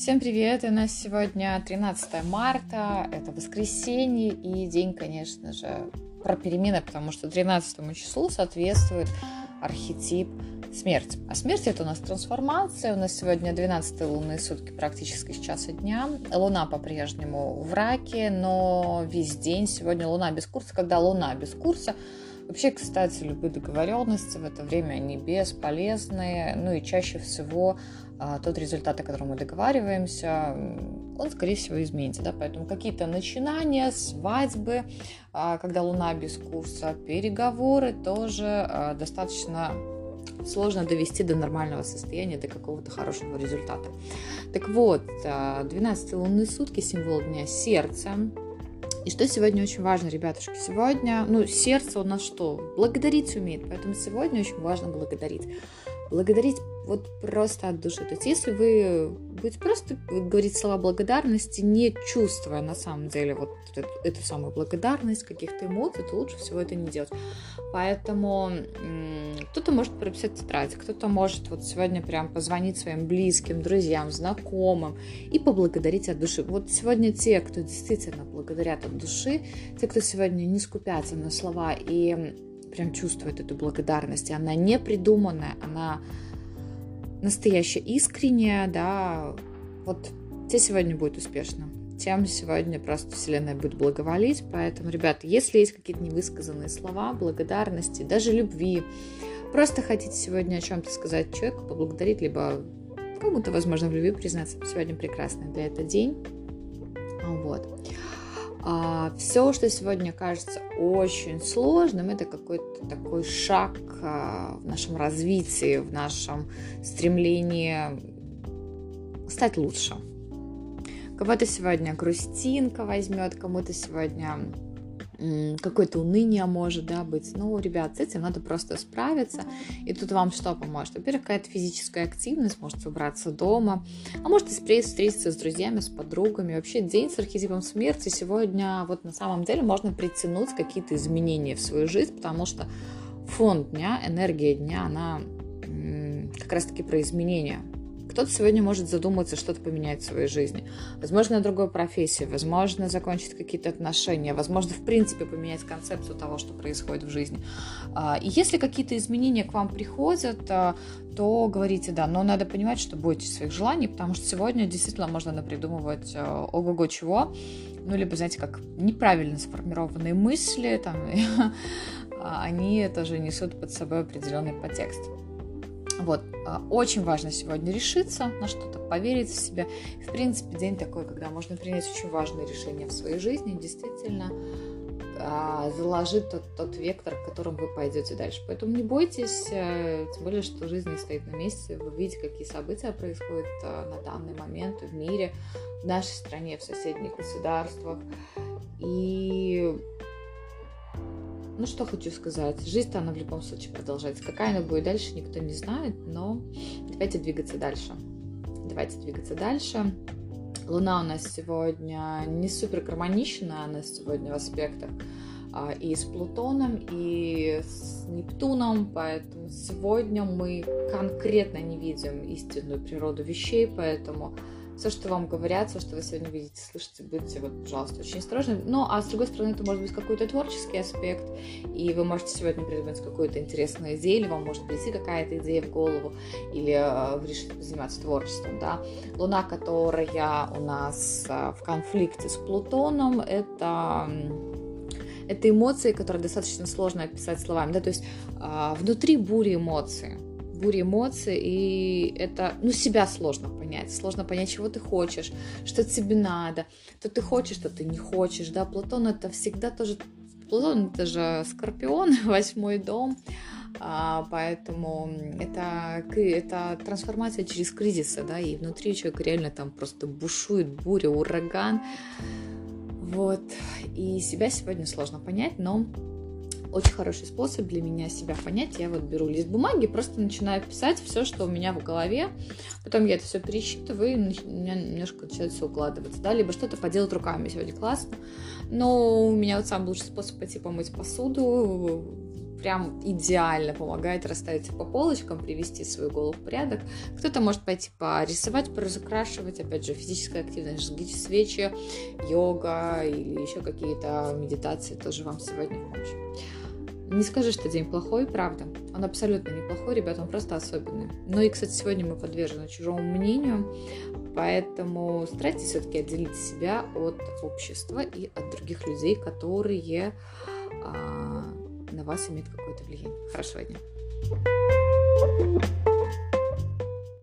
Всем привет! У нас сегодня 13 марта, это воскресенье и день, конечно же, про перемены, потому что 13 числу соответствует архетип смерть. А смерть это у нас трансформация. У нас сегодня 12 лунные сутки практически с часа дня. Луна по-прежнему в раке, но весь день сегодня луна без курса. Когда луна без курса, Вообще, кстати, любые договоренности в это время они бесполезные, ну и чаще всего а, тот результат, о котором мы договариваемся, он, скорее всего, изменится, да, поэтому какие-то начинания, свадьбы, а, когда луна без курса, переговоры тоже а, достаточно сложно довести до нормального состояния, до какого-то хорошего результата. Так вот, 12 лунные сутки, символ дня сердца, и что сегодня очень важно, ребятушки, сегодня, ну, сердце у нас что? Благодарить умеет, поэтому сегодня очень важно благодарить. Благодарить вот просто от души. То есть если вы будете просто говорить слова благодарности, не чувствуя на самом деле вот эту, эту самую благодарность, каких-то эмоций, то лучше всего это не делать. Поэтому кто-то может прописать тетрадь, кто-то может вот сегодня прям позвонить своим близким, друзьям, знакомым и поблагодарить от души. Вот сегодня те, кто действительно благодарят от души, те, кто сегодня не скупятся на слова и прям чувствует эту благодарность, и она не придуманная, она настоящая, искренняя, да, вот те сегодня будет успешно. Тем сегодня просто Вселенная будет благоволить. Поэтому, ребята, если есть какие-то невысказанные слова, благодарности, даже любви, просто хотите сегодня о чем-то сказать человеку, поблагодарить, либо кому-то, возможно, в любви признаться, сегодня прекрасный для этого день. Вот. А, все, что сегодня кажется очень сложным, это какой-то такой шаг а, в нашем развитии, в нашем стремлении стать лучше. Кого-то сегодня грустинка возьмет, кому-то сегодня какое-то уныние может да, быть. Ну, ребят, с этим надо просто справиться. И тут вам что поможет? Во-первых, какая-то физическая активность, можете убраться дома, а можете встретиться с друзьями, с подругами. Вообще день с архетипом смерти сегодня вот на самом деле можно притянуть какие-то изменения в свою жизнь, потому что фон дня, энергия дня, она как раз-таки про изменения. Кто-то сегодня может задуматься, что-то поменять в своей жизни. Возможно, другой профессии, возможно, закончить какие-то отношения, возможно, в принципе, поменять концепцию того, что происходит в жизни. А, и если какие-то изменения к вам приходят, а, то говорите да, но надо понимать, что бойтесь своих желаний, потому что сегодня действительно можно напридумывать а, ого-го чего, ну, либо, знаете, как неправильно сформированные мысли, там, они тоже несут под собой определенный подтекст. Вот, а, очень важно сегодня решиться на что-то, поверить в себя. В принципе, день такой, когда можно принять очень важные решения в своей жизни, действительно а, заложить тот, тот вектор, к которому вы пойдете дальше. Поэтому не бойтесь, э, тем более, что жизнь не стоит на месте. Вы видите, какие события происходят а, на данный момент в мире, в нашей стране, в соседних государствах. И ну, что хочу сказать. Жизнь-то она в любом случае продолжается. Какая она будет дальше, никто не знает, но давайте двигаться дальше. Давайте двигаться дальше. Луна у нас сегодня не супер гармонична, она сегодня в аспектах а, и с Плутоном, и с Нептуном, поэтому сегодня мы конкретно не видим истинную природу вещей, поэтому все, что вам говорят, все, что вы сегодня видите, слышите, будьте, вот, пожалуйста, очень осторожны. Ну, а с другой стороны, это может быть какой-то творческий аспект, и вы можете сегодня придумать какую-то интересную идею, или вам может прийти какая-то идея в голову, или э, вы решите заниматься творчеством, да. Луна, которая у нас э, в конфликте с Плутоном, это это эмоции, которые достаточно сложно описать словами, да, то есть э, внутри бури эмоций, буря эмоций, и это, ну, себя сложно понять, сложно понять, чего ты хочешь, что тебе надо, то ты хочешь, что ты не хочешь, да, Платон это всегда тоже, Платон это же Скорпион, восьмой дом, а, поэтому это, это трансформация через кризисы, да, и внутри человека реально там просто бушует буря, ураган, вот, и себя сегодня сложно понять, но очень хороший способ для меня себя понять. Я вот беру лист бумаги, просто начинаю писать все, что у меня в голове. Потом я это все пересчитываю, и у меня немножко начинает все укладываться. Да? Либо что-то поделать руками сегодня классно. Но у меня вот самый лучший способ пойти помыть посуду, прям идеально помогает расставить по полочкам, привести свою голову в порядок. Кто-то может пойти порисовать, поразукрашивать, опять же, физическая активность, жгите свечи, йога или еще какие-то медитации тоже вам сегодня помощь. Не скажи, что день плохой, правда. Он абсолютно неплохой, ребят, он просто особенный. Ну и, кстати, сегодня мы подвержены чужому мнению, поэтому старайтесь все-таки отделить себя от общества и от других людей, которые а, на вас имеют какое-то влияние. Хорошего дня!